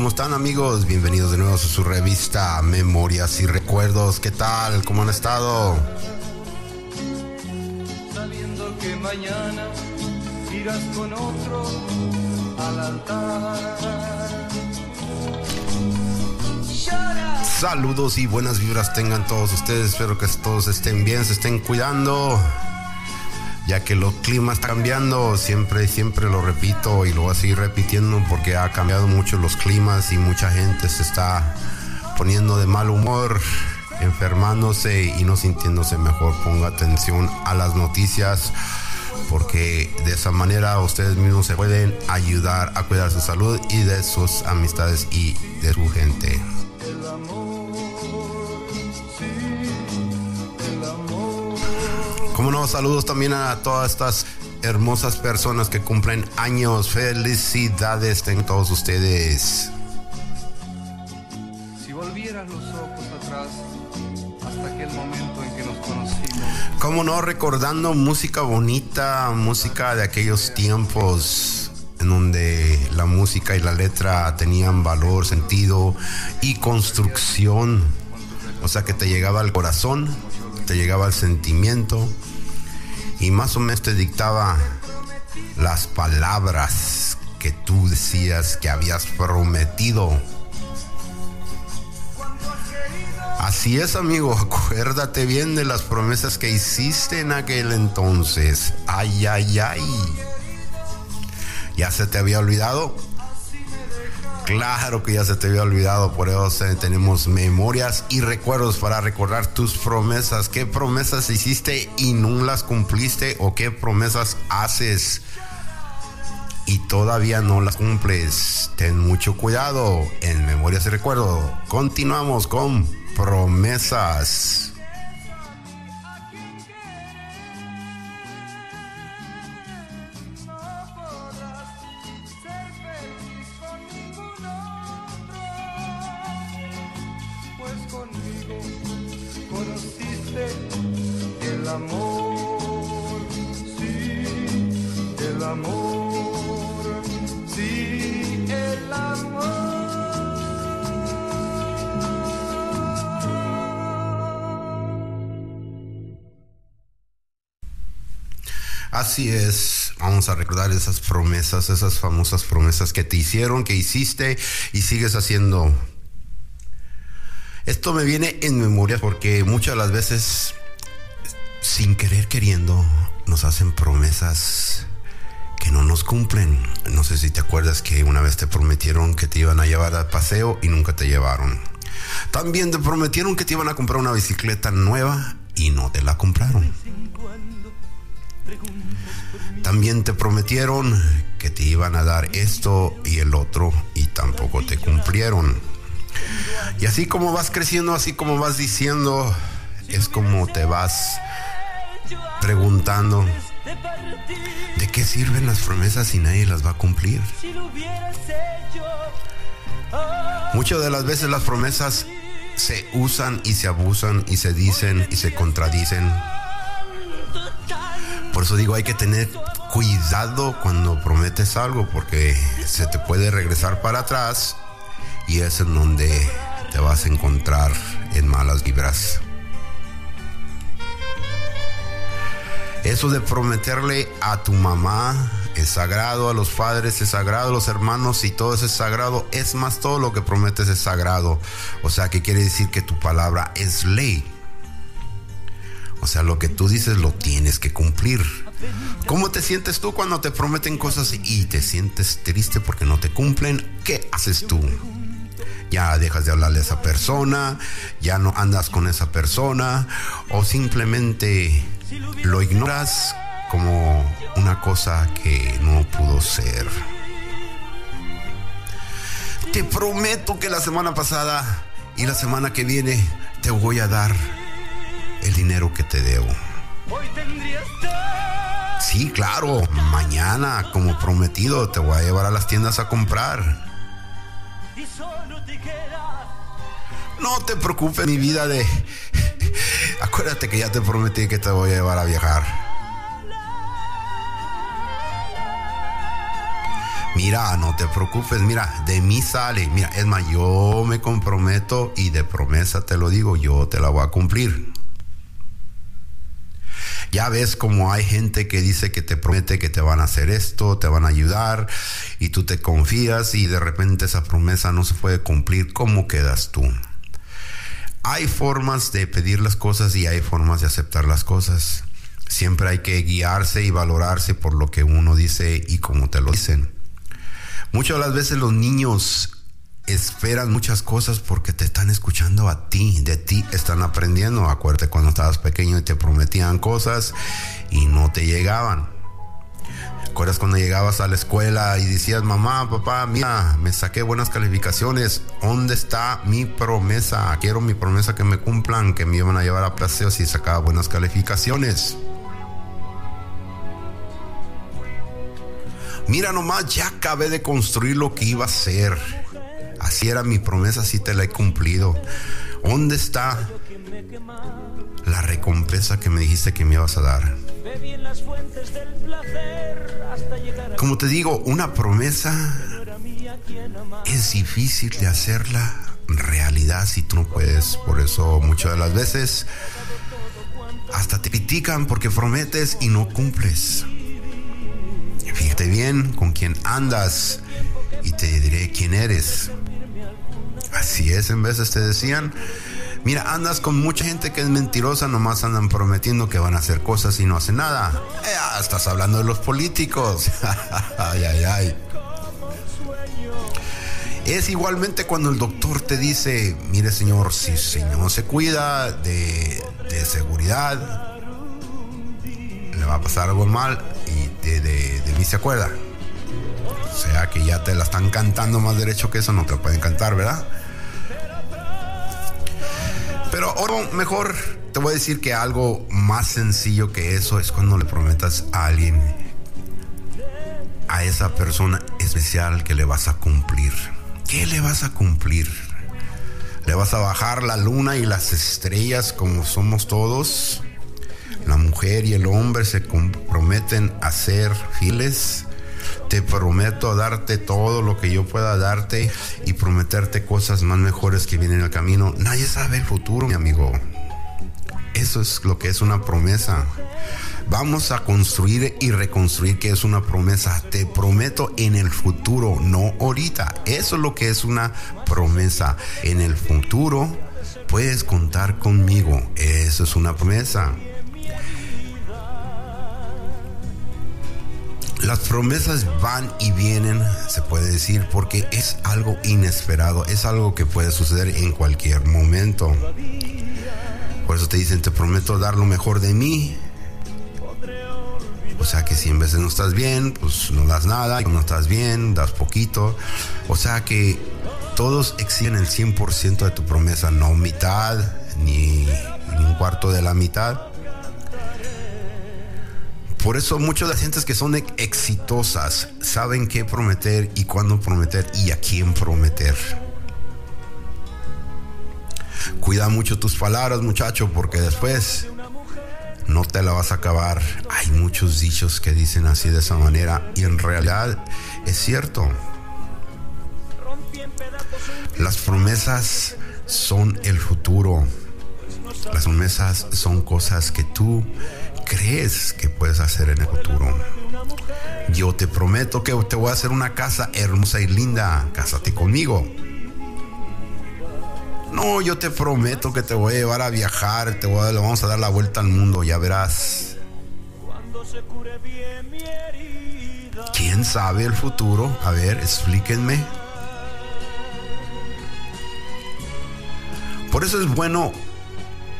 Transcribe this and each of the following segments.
¿Cómo están amigos? Bienvenidos de nuevo a su revista Memorias y Recuerdos. ¿Qué tal? ¿Cómo han estado? Sabiendo que mañana irás con otro al altar. Saludos y buenas vibras tengan todos ustedes. Espero que todos estén bien, se estén cuidando. Ya que los climas están cambiando, siempre, siempre lo repito y lo voy a seguir repitiendo porque ha cambiado mucho los climas y mucha gente se está poniendo de mal humor, enfermándose y no sintiéndose mejor. Ponga atención a las noticias porque de esa manera ustedes mismos se pueden ayudar a cuidar su salud y de sus amistades y de su gente. Como no, saludos también a todas estas hermosas personas que cumplen años. Felicidades tengan todos ustedes. Si volvieras los ojos atrás hasta aquel momento en que nos conocimos, Como no, recordando música bonita, música de aquellos tiempos en donde la música y la letra tenían valor, sentido y construcción. O sea que te llegaba al corazón, te llegaba al sentimiento y más o menos te dictaba las palabras que tú decías que habías prometido. Así es, amigo. Acuérdate bien de las promesas que hiciste en aquel entonces. Ay, ay, ay. ¿Ya se te había olvidado? Claro que ya se te había olvidado, por eso eh, tenemos memorias y recuerdos para recordar tus promesas. ¿Qué promesas hiciste y no las cumpliste? ¿O qué promesas haces y todavía no las cumples? Ten mucho cuidado en memorias y recuerdos. Continuamos con promesas. Recordar esas promesas, esas famosas promesas que te hicieron, que hiciste y sigues haciendo. Esto me viene en memoria porque muchas las veces, sin querer queriendo, nos hacen promesas que no nos cumplen. No sé si te acuerdas que una vez te prometieron que te iban a llevar al paseo y nunca te llevaron. También te prometieron que te iban a comprar una bicicleta nueva y no te la compraron. También te prometieron que te iban a dar esto y el otro y tampoco te cumplieron. Y así como vas creciendo, así como vas diciendo, es como te vas preguntando, ¿de qué sirven las promesas si nadie las va a cumplir? Muchas de las veces las promesas se usan y se abusan y se dicen y se contradicen. Por eso digo, hay que tener cuidado cuando prometes algo porque se te puede regresar para atrás y es en donde te vas a encontrar en malas vibras. Eso de prometerle a tu mamá es sagrado, a los padres es sagrado, a los hermanos y todo eso es sagrado. Es más, todo lo que prometes es sagrado. O sea, que quiere decir que tu palabra es ley. O sea, lo que tú dices lo tienes que cumplir. ¿Cómo te sientes tú cuando te prometen cosas y te sientes triste porque no te cumplen? ¿Qué haces tú? Ya dejas de hablarle a esa persona, ya no andas con esa persona o simplemente lo ignoras como una cosa que no pudo ser. Te prometo que la semana pasada y la semana que viene te voy a dar el dinero que te debo. Sí, claro, mañana, como prometido, te voy a llevar a las tiendas a comprar. No te preocupes, mi vida de... Acuérdate que ya te prometí que te voy a llevar a viajar. Mira, no te preocupes, mira, de mí sale. Mira, es más, yo me comprometo y de promesa te lo digo, yo te la voy a cumplir. Ya ves como hay gente que dice que te promete que te van a hacer esto, te van a ayudar y tú te confías y de repente esa promesa no se puede cumplir. ¿Cómo quedas tú? Hay formas de pedir las cosas y hay formas de aceptar las cosas. Siempre hay que guiarse y valorarse por lo que uno dice y como te lo dicen. Muchas de las veces los niños esperan muchas cosas porque te están escuchando a ti, de ti están aprendiendo. Acuérdate cuando estabas pequeño y te prometían cosas y no te llegaban. ¿Acuerdas cuando llegabas a la escuela y decías, mamá, papá, mira, me saqué buenas calificaciones, ¿dónde está mi promesa? Quiero mi promesa que me cumplan, que me iban a llevar a placeos si sacaba buenas calificaciones. Mira nomás, ya acabé de construir lo que iba a ser. Así era mi promesa, así te la he cumplido. ¿Dónde está la recompensa que me dijiste que me ibas a dar? Como te digo, una promesa es difícil de hacerla realidad si tú no puedes. Por eso muchas de las veces hasta te critican porque prometes y no cumples. Fíjate bien con quién andas y te diré quién eres. Así es, en veces te decían, mira, andas con mucha gente que es mentirosa, nomás andan prometiendo que van a hacer cosas y no hacen nada. Eh, estás hablando de los políticos. ay, ay, ay. Es igualmente cuando el doctor te dice, mire señor, si señor se cuida de, de seguridad, le va a pasar algo mal y de, de mí se acuerda. O sea que ya te la están cantando más derecho que eso, no te lo pueden cantar, ¿verdad? Pero ahora mejor te voy a decir que algo más sencillo que eso es cuando le prometas a alguien, a esa persona especial que le vas a cumplir. ¿Qué le vas a cumplir? ¿Le vas a bajar la luna y las estrellas como somos todos? La mujer y el hombre se comprometen a ser fieles te prometo darte todo lo que yo pueda darte y prometerte cosas más mejores que vienen al camino. Nadie sabe el futuro, mi amigo. Eso es lo que es una promesa. Vamos a construir y reconstruir que es una promesa. Te prometo en el futuro, no ahorita. Eso es lo que es una promesa. En el futuro puedes contar conmigo. Eso es una promesa. Las promesas van y vienen, se puede decir, porque es algo inesperado, es algo que puede suceder en cualquier momento. Por eso te dicen, te prometo dar lo mejor de mí. O sea que si en veces no estás bien, pues no das nada, no estás bien, das poquito. O sea que todos exigen el 100% de tu promesa, no mitad, ni, ni un cuarto de la mitad. Por eso muchas de las gentes que son exitosas saben qué prometer y cuándo prometer y a quién prometer. Cuida mucho tus palabras, muchacho, porque después no te la vas a acabar. Hay muchos dichos que dicen así de esa manera y en realidad es cierto. Las promesas son el futuro. Las promesas son cosas que tú crees que puedes hacer en el futuro. Yo te prometo que te voy a hacer una casa hermosa y linda. Cásate conmigo. No, yo te prometo que te voy a llevar a viajar, te vamos a dar la vuelta al mundo, ya verás. ¿Quién sabe el futuro? A ver, explíquenme. Por eso es bueno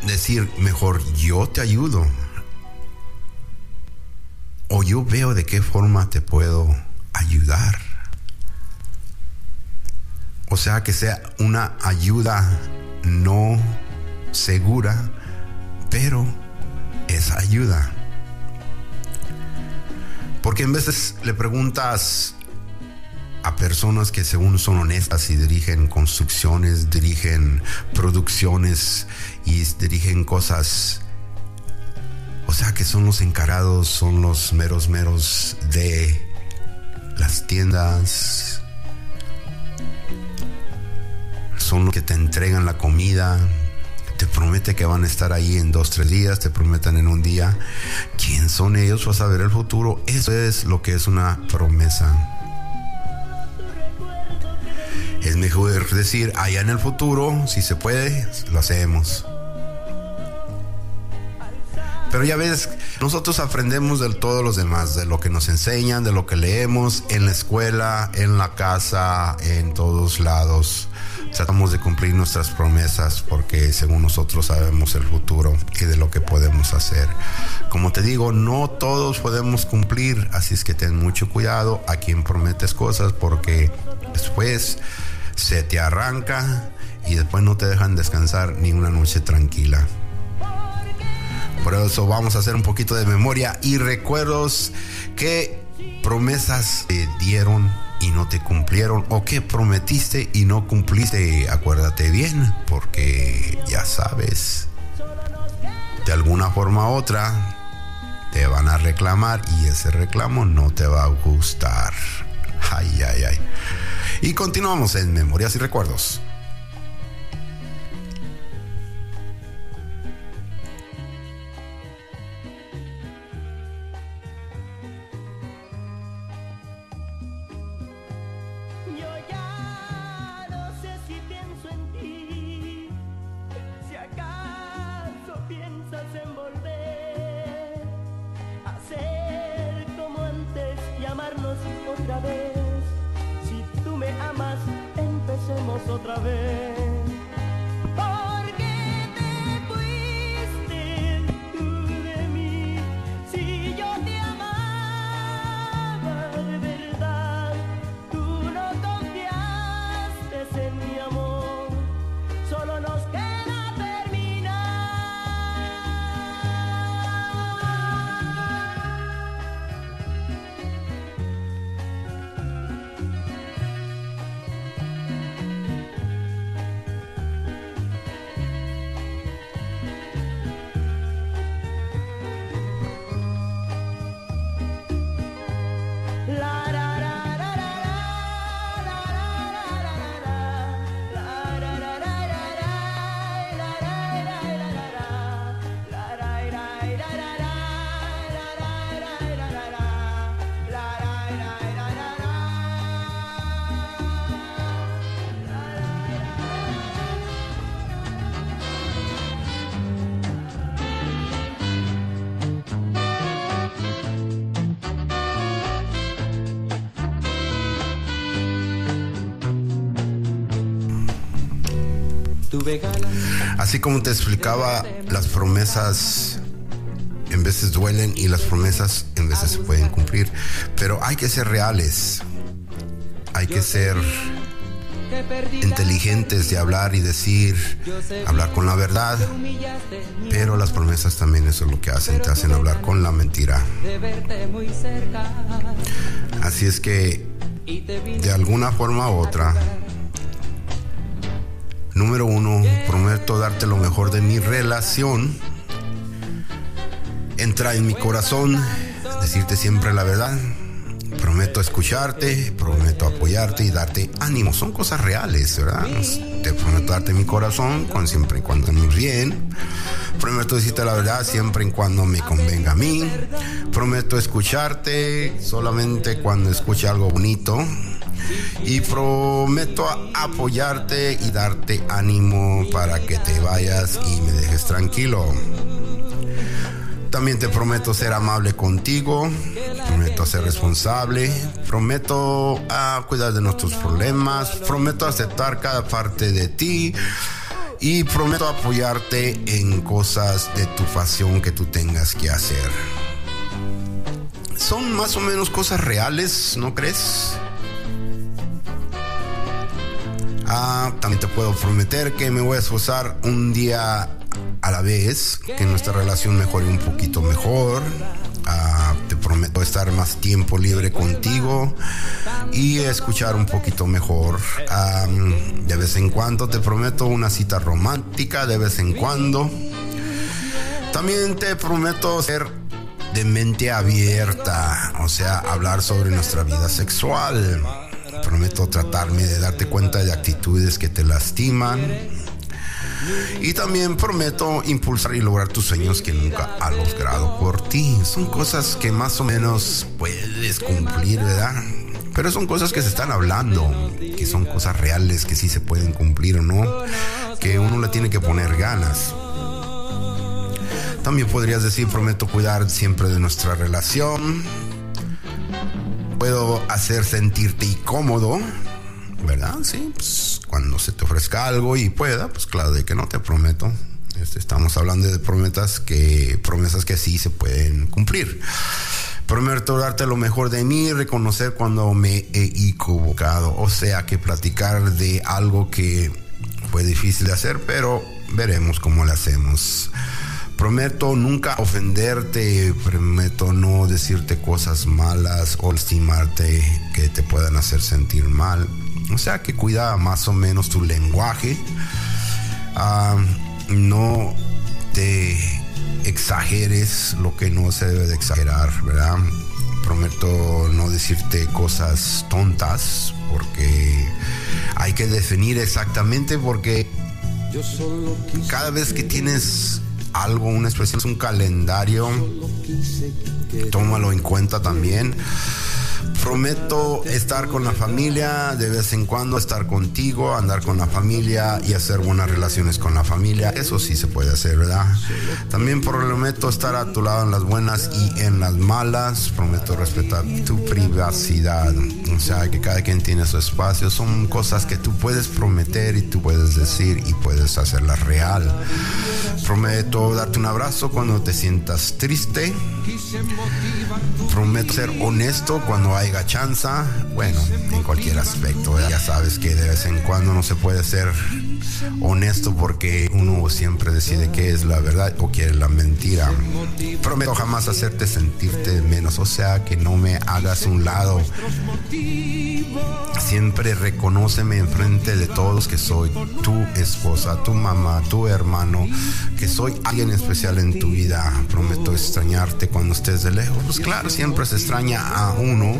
decir mejor yo te ayudo o yo veo de qué forma te puedo ayudar. O sea, que sea una ayuda no segura, pero es ayuda. Porque en veces le preguntas a personas que según son honestas y dirigen construcciones, dirigen producciones y dirigen cosas o sea que son los encarados, son los meros meros de las tiendas, son los que te entregan la comida, te promete que van a estar ahí en dos, tres días, te prometen en un día. ¿Quién son ellos? Vas a ver el futuro. Eso es lo que es una promesa. Es mejor decir, allá en el futuro, si se puede, lo hacemos. Pero ya ves, nosotros aprendemos de todos los demás, de lo que nos enseñan, de lo que leemos en la escuela, en la casa, en todos lados. Tratamos de cumplir nuestras promesas porque según nosotros sabemos el futuro y de lo que podemos hacer. Como te digo, no todos podemos cumplir, así es que ten mucho cuidado a quien prometes cosas porque después se te arranca y después no te dejan descansar ni una noche tranquila. Por eso vamos a hacer un poquito de memoria y recuerdos que promesas te dieron y no te cumplieron o que prometiste y no cumpliste. Acuérdate bien porque ya sabes, de alguna forma u otra te van a reclamar y ese reclamo no te va a gustar. Ay, ay, ay. Y continuamos en Memorias y Recuerdos. Así como te explicaba, las promesas en veces duelen y las promesas en veces se pueden cumplir, pero hay que ser reales, hay que ser inteligentes de hablar y decir, hablar con la verdad, pero las promesas también eso es lo que hacen, te hacen hablar con la mentira. Así es que, de alguna forma u otra, Número uno, prometo darte lo mejor de mi relación. Entra en mi corazón, decirte siempre la verdad. Prometo escucharte, prometo apoyarte y darte ánimo. Son cosas reales, ¿verdad? Te prometo darte mi corazón con siempre y cuando me bien. Prometo decirte la verdad siempre y cuando me convenga a mí. Prometo escucharte solamente cuando escuche algo bonito y prometo apoyarte y darte ánimo para que te vayas y me dejes tranquilo. También te prometo ser amable contigo, prometo ser responsable, prometo a cuidar de nuestros problemas, prometo aceptar cada parte de ti y prometo apoyarte en cosas de tu pasión que tú tengas que hacer. Son más o menos cosas reales, ¿no crees? Ah, también te puedo prometer que me voy a esforzar un día a la vez, que nuestra relación mejore un poquito mejor. Ah, te prometo estar más tiempo libre contigo y escuchar un poquito mejor. De vez en cuando te prometo una cita romántica, de vez en cuando. También te prometo ser de mente abierta, o sea, hablar sobre nuestra vida sexual. Prometo tratarme de darte cuenta de actitudes que te lastiman. Y también prometo impulsar y lograr tus sueños que nunca ha logrado por ti. Son cosas que más o menos puedes cumplir, ¿verdad? Pero son cosas que se están hablando, que son cosas reales, que sí se pueden cumplir o no, que uno le tiene que poner ganas. También podrías decir, prometo cuidar siempre de nuestra relación. Puedo hacer sentirte incómodo, ¿verdad? Sí, pues cuando se te ofrezca algo y pueda, pues claro de que no te prometo. Este, estamos hablando de promesas que, promesas que sí se pueden cumplir. Prometo darte lo mejor de mí, reconocer cuando me he equivocado. O sea que platicar de algo que fue difícil de hacer, pero veremos cómo lo hacemos. Prometo nunca ofenderte, prometo no decirte cosas malas o lastimarte que te puedan hacer sentir mal. O sea que cuida más o menos tu lenguaje. Ah, no te exageres lo que no se debe de exagerar, ¿verdad? Prometo no decirte cosas tontas porque hay que definir exactamente porque cada vez que tienes algo, una expresión, un calendario, tómalo en cuenta también. Prometo estar con la familia, de vez en cuando estar contigo, andar con la familia y hacer buenas relaciones con la familia. Eso sí se puede hacer, ¿verdad? También prometo estar a tu lado en las buenas y en las malas. Prometo respetar tu privacidad. O sea, que cada quien tiene su espacio. Son cosas que tú puedes prometer y tú puedes decir y puedes hacerlas real. Prometo darte un abrazo cuando te sientas triste. Prometo ser honesto cuando hay gachanza, bueno, en cualquier aspecto. Ya sabes que de vez en cuando no se puede ser honesto porque uno siempre decide qué es la verdad o qué es la mentira. Prometo jamás hacerte sentirte menos, o sea, que no me hagas un lado. Siempre reconóceme enfrente de todos que soy tu esposa, tu mamá, tu hermano, que soy alguien especial en tu vida. Prometo extrañarte cuando estés de lejos. Pues claro, siempre se extraña a uno,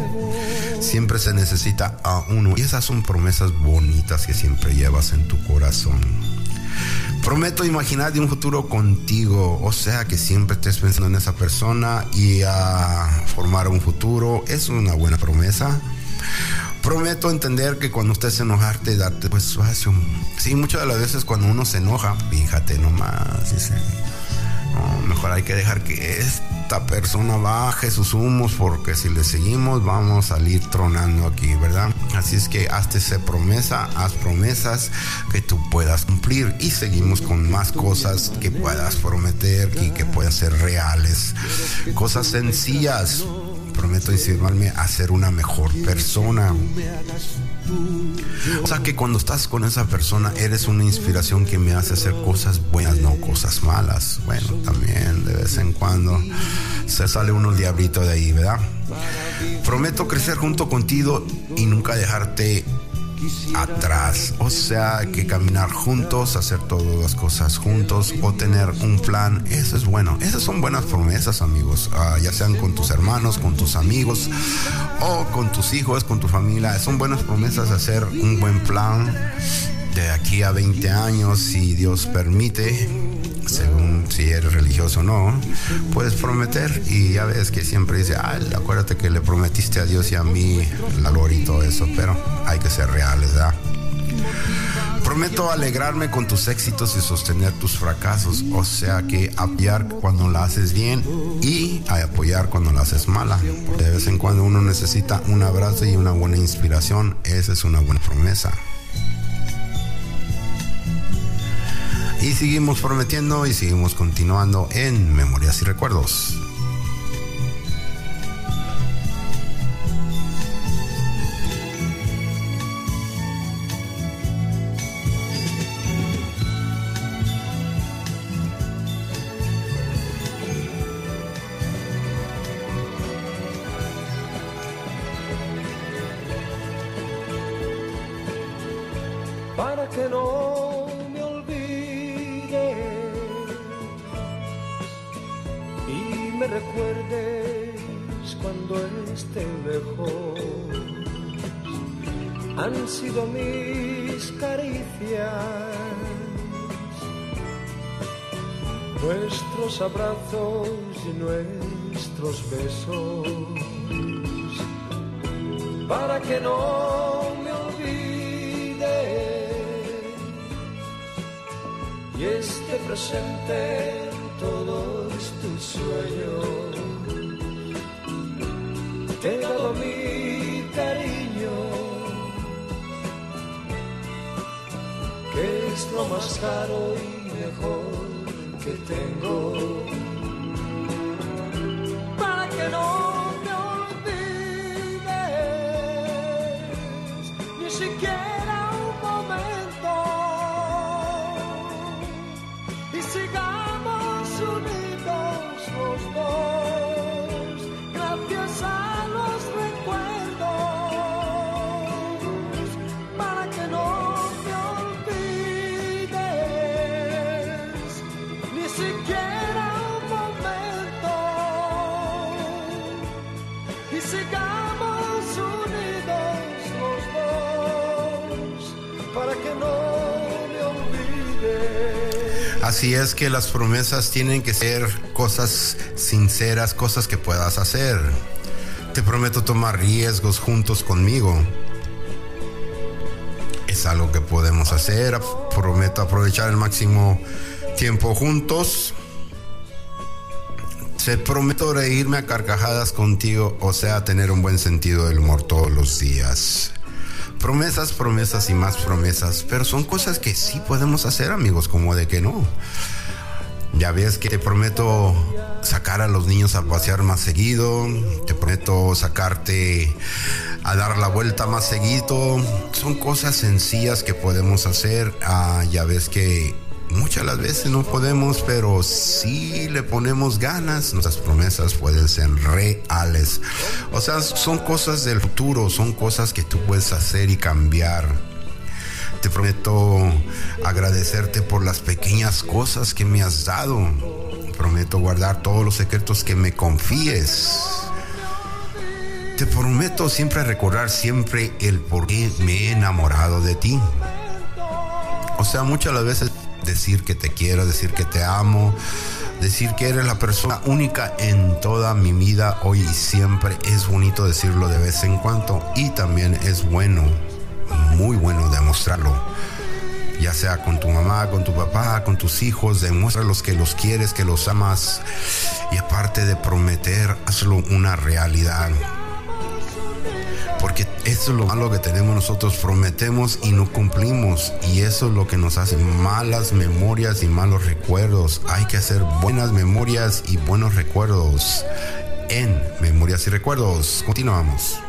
siempre se necesita a uno. Y esas son promesas bonitas que siempre llevas en tu corazón. Prometo imaginar de un futuro contigo, o sea que siempre estés pensando en esa persona y a formar un futuro. Es una buena promesa. Prometo entender que cuando estés enojarte, darte pues espacio. Sí, muchas de las veces cuando uno se enoja, fíjate nomás, no, mejor hay que dejar que esta persona baje sus humos porque si le seguimos vamos a salir tronando aquí, ¿verdad? Así es que hazte esa promesa, haz promesas que tú puedas cumplir y seguimos con más cosas que puedas prometer y que puedan ser reales. Cosas sencillas prometo insinuarme a ser una mejor persona. O sea que cuando estás con esa persona eres una inspiración que me hace hacer cosas buenas, no cosas malas. Bueno, también de vez en cuando se sale uno el diablito de ahí, ¿verdad? Prometo crecer junto contigo y nunca dejarte atrás. O sea, que caminar juntos, hacer todas las cosas juntos o tener un plan, eso es bueno. Esas son buenas promesas, amigos. Ah, ya sean con tus hermanos, con tus amigos o con tus hijos, con tu familia. Son buenas promesas hacer un buen plan de aquí a 20 años, si Dios permite según si eres religioso o no, puedes prometer y ya ves que siempre dice, ay, acuérdate que le prometiste a Dios y a mí la gloria y todo eso, pero hay que ser reales. Prometo alegrarme con tus éxitos y sostener tus fracasos, o sea que apoyar cuando la haces bien y apoyar cuando la haces mala. De vez en cuando uno necesita un abrazo y una buena inspiración, esa es una buena promesa. Y seguimos prometiendo y seguimos continuando en Memorias y Recuerdos. para que no me recuerdes cuando esté lejos. Han sido mis caricias, nuestros abrazos y nuestros besos, para que no me olvides y esté presente en todos tus sueños. Te he dado mi cariño, que es lo más caro y mejor que tengo. Para que no Así es que las promesas tienen que ser cosas sinceras, cosas que puedas hacer. Te prometo tomar riesgos juntos conmigo. Es algo que podemos hacer. Prometo aprovechar el máximo tiempo juntos. Te prometo reírme a carcajadas contigo, o sea, tener un buen sentido del humor todos los días. Promesas, promesas y más promesas, pero son cosas que sí podemos hacer, amigos, como de que no. Ya ves que te prometo sacar a los niños a pasear más seguido, te prometo sacarte a dar la vuelta más seguido. Son cosas sencillas que podemos hacer. Ah, ya ves que muchas las veces no podemos, pero si le ponemos ganas, nuestras promesas pueden ser reales. O sea, son cosas del futuro, son cosas que tú puedes hacer y cambiar. Te prometo agradecerte por las pequeñas cosas que me has dado. Prometo guardar todos los secretos que me confíes. Te prometo siempre recordar siempre el por qué me he enamorado de ti. O sea, muchas las veces decir que te quiero, decir que te amo, decir que eres la persona única en toda mi vida hoy y siempre. Es bonito decirlo de vez en cuando y también es bueno, muy bueno demostrarlo. Ya sea con tu mamá, con tu papá, con tus hijos, demuéstralos que los quieres, que los amas. Y aparte de prometer, hazlo una realidad. Porque eso es lo malo que tenemos nosotros, prometemos y no cumplimos. Y eso es lo que nos hace malas memorias y malos recuerdos. Hay que hacer buenas memorias y buenos recuerdos en Memorias y Recuerdos. Continuamos.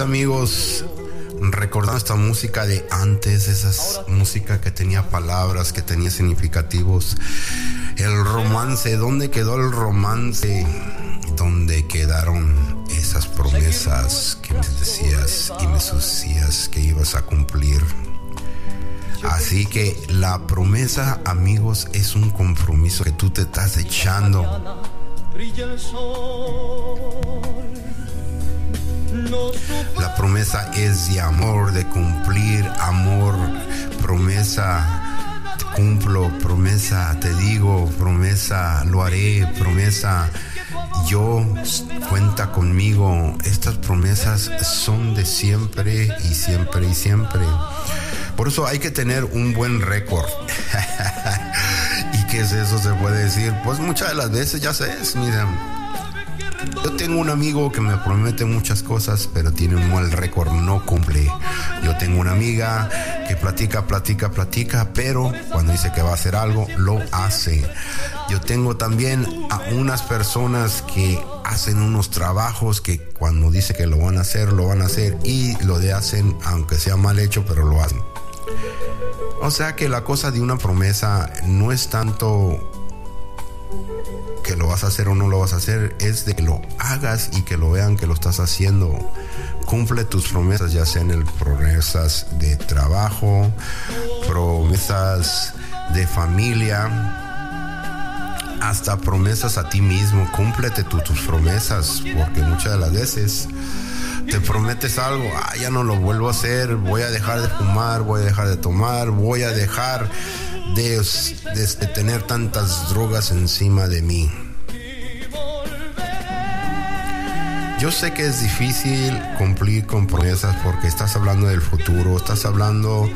Amigos. Recordando esta música de antes, esa música que tenía palabras, que tenía significativos. El romance, ¿dónde quedó el romance? ¿Dónde quedaron esas promesas que me decías y me decías que ibas a cumplir? Así que la promesa, amigos, es un compromiso que tú te estás echando. La promesa es de amor, de cumplir amor, promesa, cumplo, promesa, te digo, promesa, lo haré, promesa, yo, cuenta conmigo. Estas promesas son de siempre y siempre y siempre. Por eso hay que tener un buen récord. ¿Y qué es eso? Se puede decir. Pues muchas de las veces ya sé, mira. Yo tengo un amigo que me promete muchas cosas, pero tiene un mal récord, no cumple. Yo tengo una amiga que platica, platica, platica, pero cuando dice que va a hacer algo, lo hace. Yo tengo también a unas personas que hacen unos trabajos que cuando dice que lo van a hacer, lo van a hacer y lo de hacen, aunque sea mal hecho, pero lo hacen. O sea que la cosa de una promesa no es tanto que lo vas a hacer o no lo vas a hacer, es de que lo hagas y que lo vean que lo estás haciendo. Cumple tus promesas, ya sean el promesas de trabajo, promesas de familia, hasta promesas a ti mismo. Cúmplete tus promesas, porque muchas de las veces te prometes algo, ah, ya no lo vuelvo a hacer, voy a dejar de fumar, voy a dejar de tomar, voy a dejar de, de, tener tantas drogas encima de mí. Yo sé que es difícil cumplir con promesas porque estás hablando del futuro, estás hablando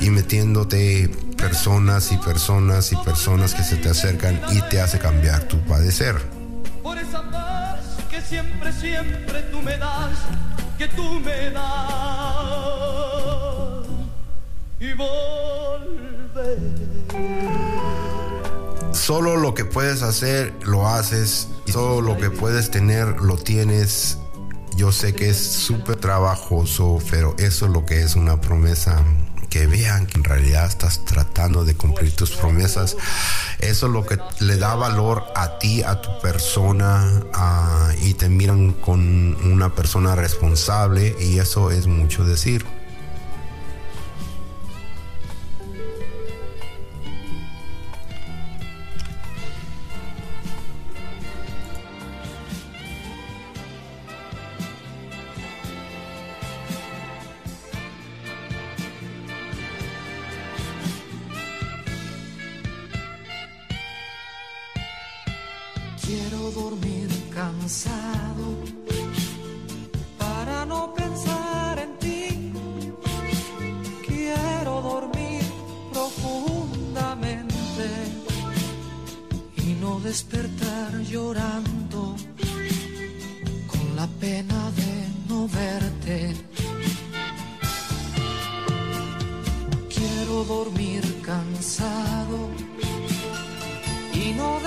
y metiéndote personas y personas y personas que se te acercan y te hace cambiar tu padecer. Siempre, siempre tú me das, que tú me das. Y volver. Solo lo que puedes hacer, lo haces. Solo lo que puedes tener, lo tienes. Yo sé que es súper trabajoso, pero eso es lo que es una promesa que vean que en realidad estás tratando de cumplir tus promesas. Eso es lo que le da valor a ti, a tu persona, y te miran con una persona responsable y eso es mucho decir.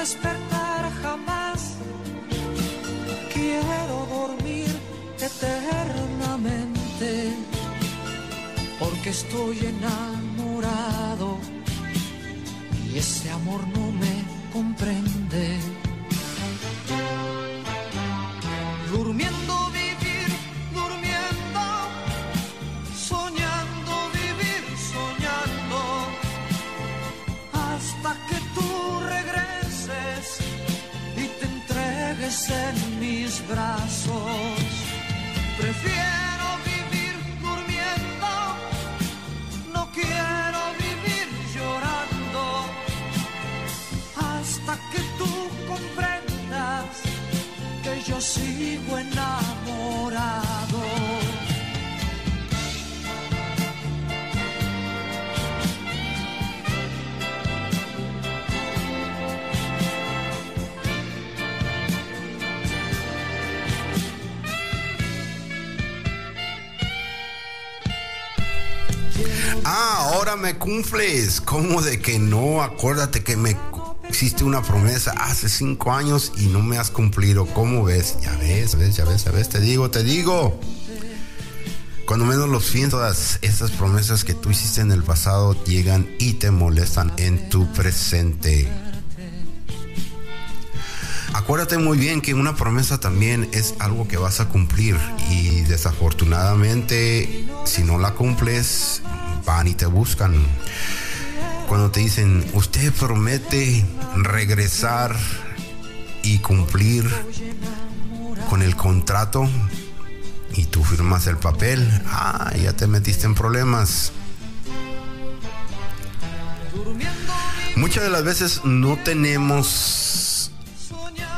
despertar jamás. Quiero dormir eternamente porque estoy enamorado y ese amor no me comprende. Prefiero vivir durmiendo, no quiero vivir llorando. Hasta que tú comprendas que yo sigo enamorado. Ah, ahora me cumples. ¿Cómo de que no? Acuérdate que me hiciste una promesa hace cinco años y no me has cumplido. ¿Cómo ves? Ya ves, ves, ya ves, ya ves. Te digo, te digo. Cuando menos los fin, todas estas promesas que tú hiciste en el pasado llegan y te molestan en tu presente. Acuérdate muy bien que una promesa también es algo que vas a cumplir y desafortunadamente si no la cumples van y te buscan. Cuando te dicen, usted promete regresar y cumplir con el contrato y tú firmas el papel, ah, ya te metiste en problemas. Muchas de las veces no tenemos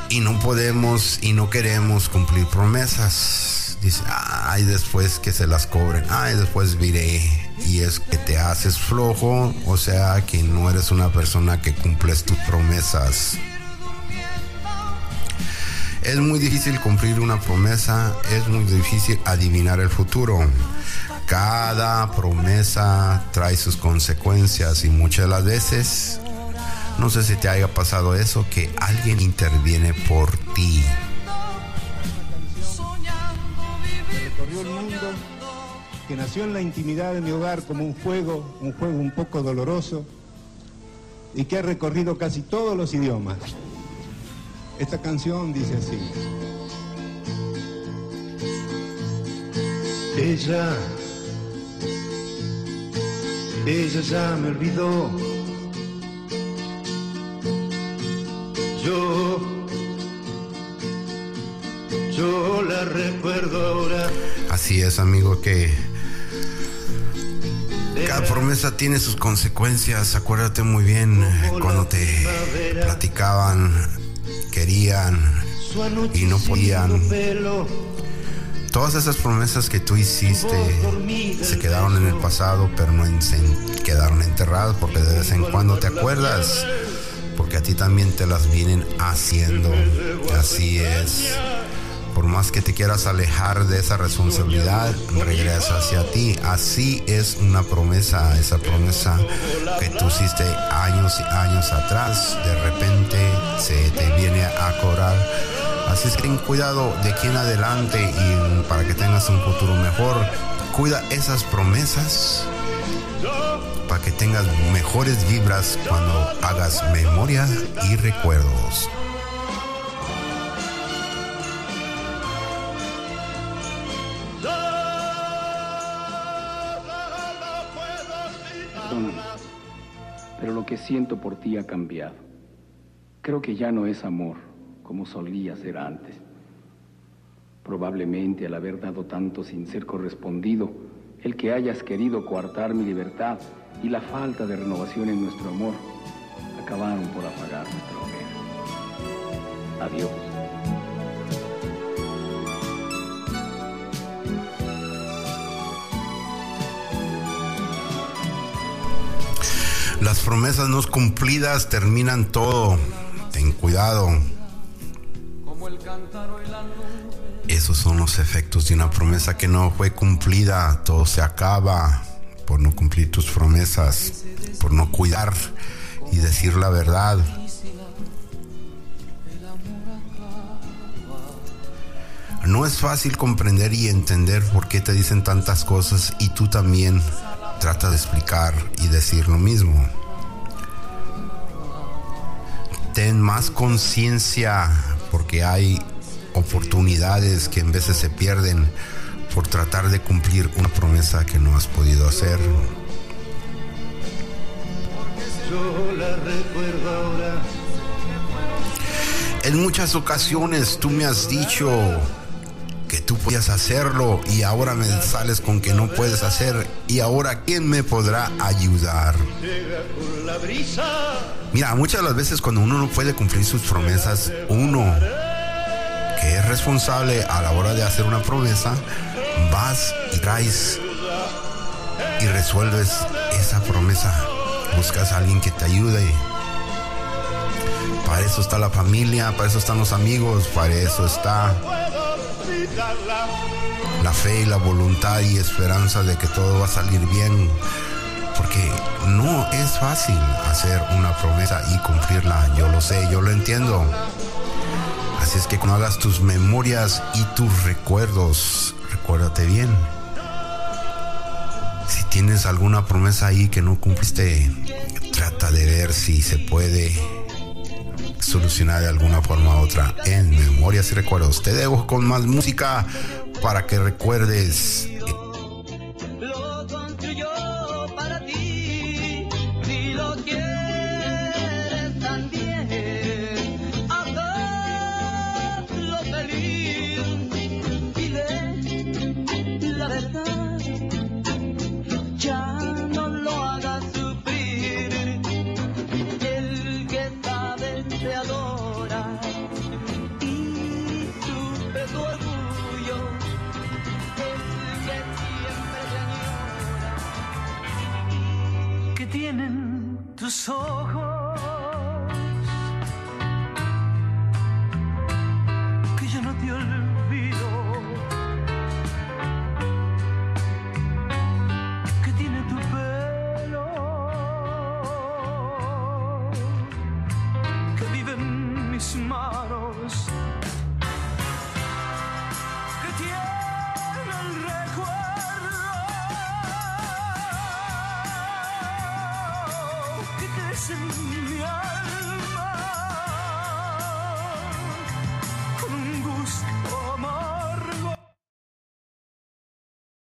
y no podemos y no queremos cumplir promesas. Dice, ay, después que se las cobren, ay, después viré y es que te haces flojo, o sea que no eres una persona que cumples tus promesas. Es muy difícil cumplir una promesa, es muy difícil adivinar el futuro. Cada promesa trae sus consecuencias y muchas de las veces, no sé si te haya pasado eso, que alguien interviene por ti. que nació en la intimidad de mi hogar como un juego, un juego un poco doloroso, y que ha recorrido casi todos los idiomas. Esta canción dice así. Ella, ella ya me olvidó. Yo, yo la recuerdo ahora. Así es, amigo, que cada promesa tiene sus consecuencias. Acuérdate muy bien eh, cuando te platicaban, querían y no podían. Todas esas promesas que tú hiciste se quedaron en el pasado, pero no en- se quedaron enterradas porque de vez en cuando te acuerdas, porque a ti también te las vienen haciendo. Así es. Por más que te quieras alejar de esa responsabilidad, regresa hacia ti. Así es una promesa, esa promesa que tú hiciste años y años atrás, de repente se te viene a cobrar. Así es que ten cuidado de aquí en adelante y para que tengas un futuro mejor, cuida esas promesas para que tengas mejores vibras cuando hagas memoria y recuerdos. Perdóname, pero lo que siento por ti ha cambiado. Creo que ya no es amor como solía ser antes. Probablemente al haber dado tanto sin ser correspondido, el que hayas querido coartar mi libertad y la falta de renovación en nuestro amor acabaron por apagar nuestra hoguera. Adiós. Las promesas no cumplidas terminan todo. Ten cuidado. Esos son los efectos de una promesa que no fue cumplida. Todo se acaba por no cumplir tus promesas, por no cuidar y decir la verdad. No es fácil comprender y entender por qué te dicen tantas cosas y tú también trata de explicar y decir lo mismo. Ten más conciencia porque hay oportunidades que en veces se pierden por tratar de cumplir una promesa que no has podido hacer. En muchas ocasiones tú me has dicho que tú podías hacerlo y ahora me sales con que no puedes hacer y ahora ¿quién me podrá ayudar? Mira, muchas de las veces cuando uno no puede cumplir sus promesas, uno que es responsable a la hora de hacer una promesa, vas y traes y resuelves esa promesa. Buscas a alguien que te ayude. Para eso está la familia, para eso están los amigos, para eso está la fe y la voluntad y esperanza de que todo va a salir bien. Porque no es fácil hacer una promesa y cumplirla. Yo lo sé, yo lo entiendo. Es que cuando hagas tus memorias y tus recuerdos, recuérdate bien. Si tienes alguna promesa ahí que no cumpliste, trata de ver si se puede solucionar de alguna forma u otra en memorias y recuerdos. Te dejo con más música para que recuerdes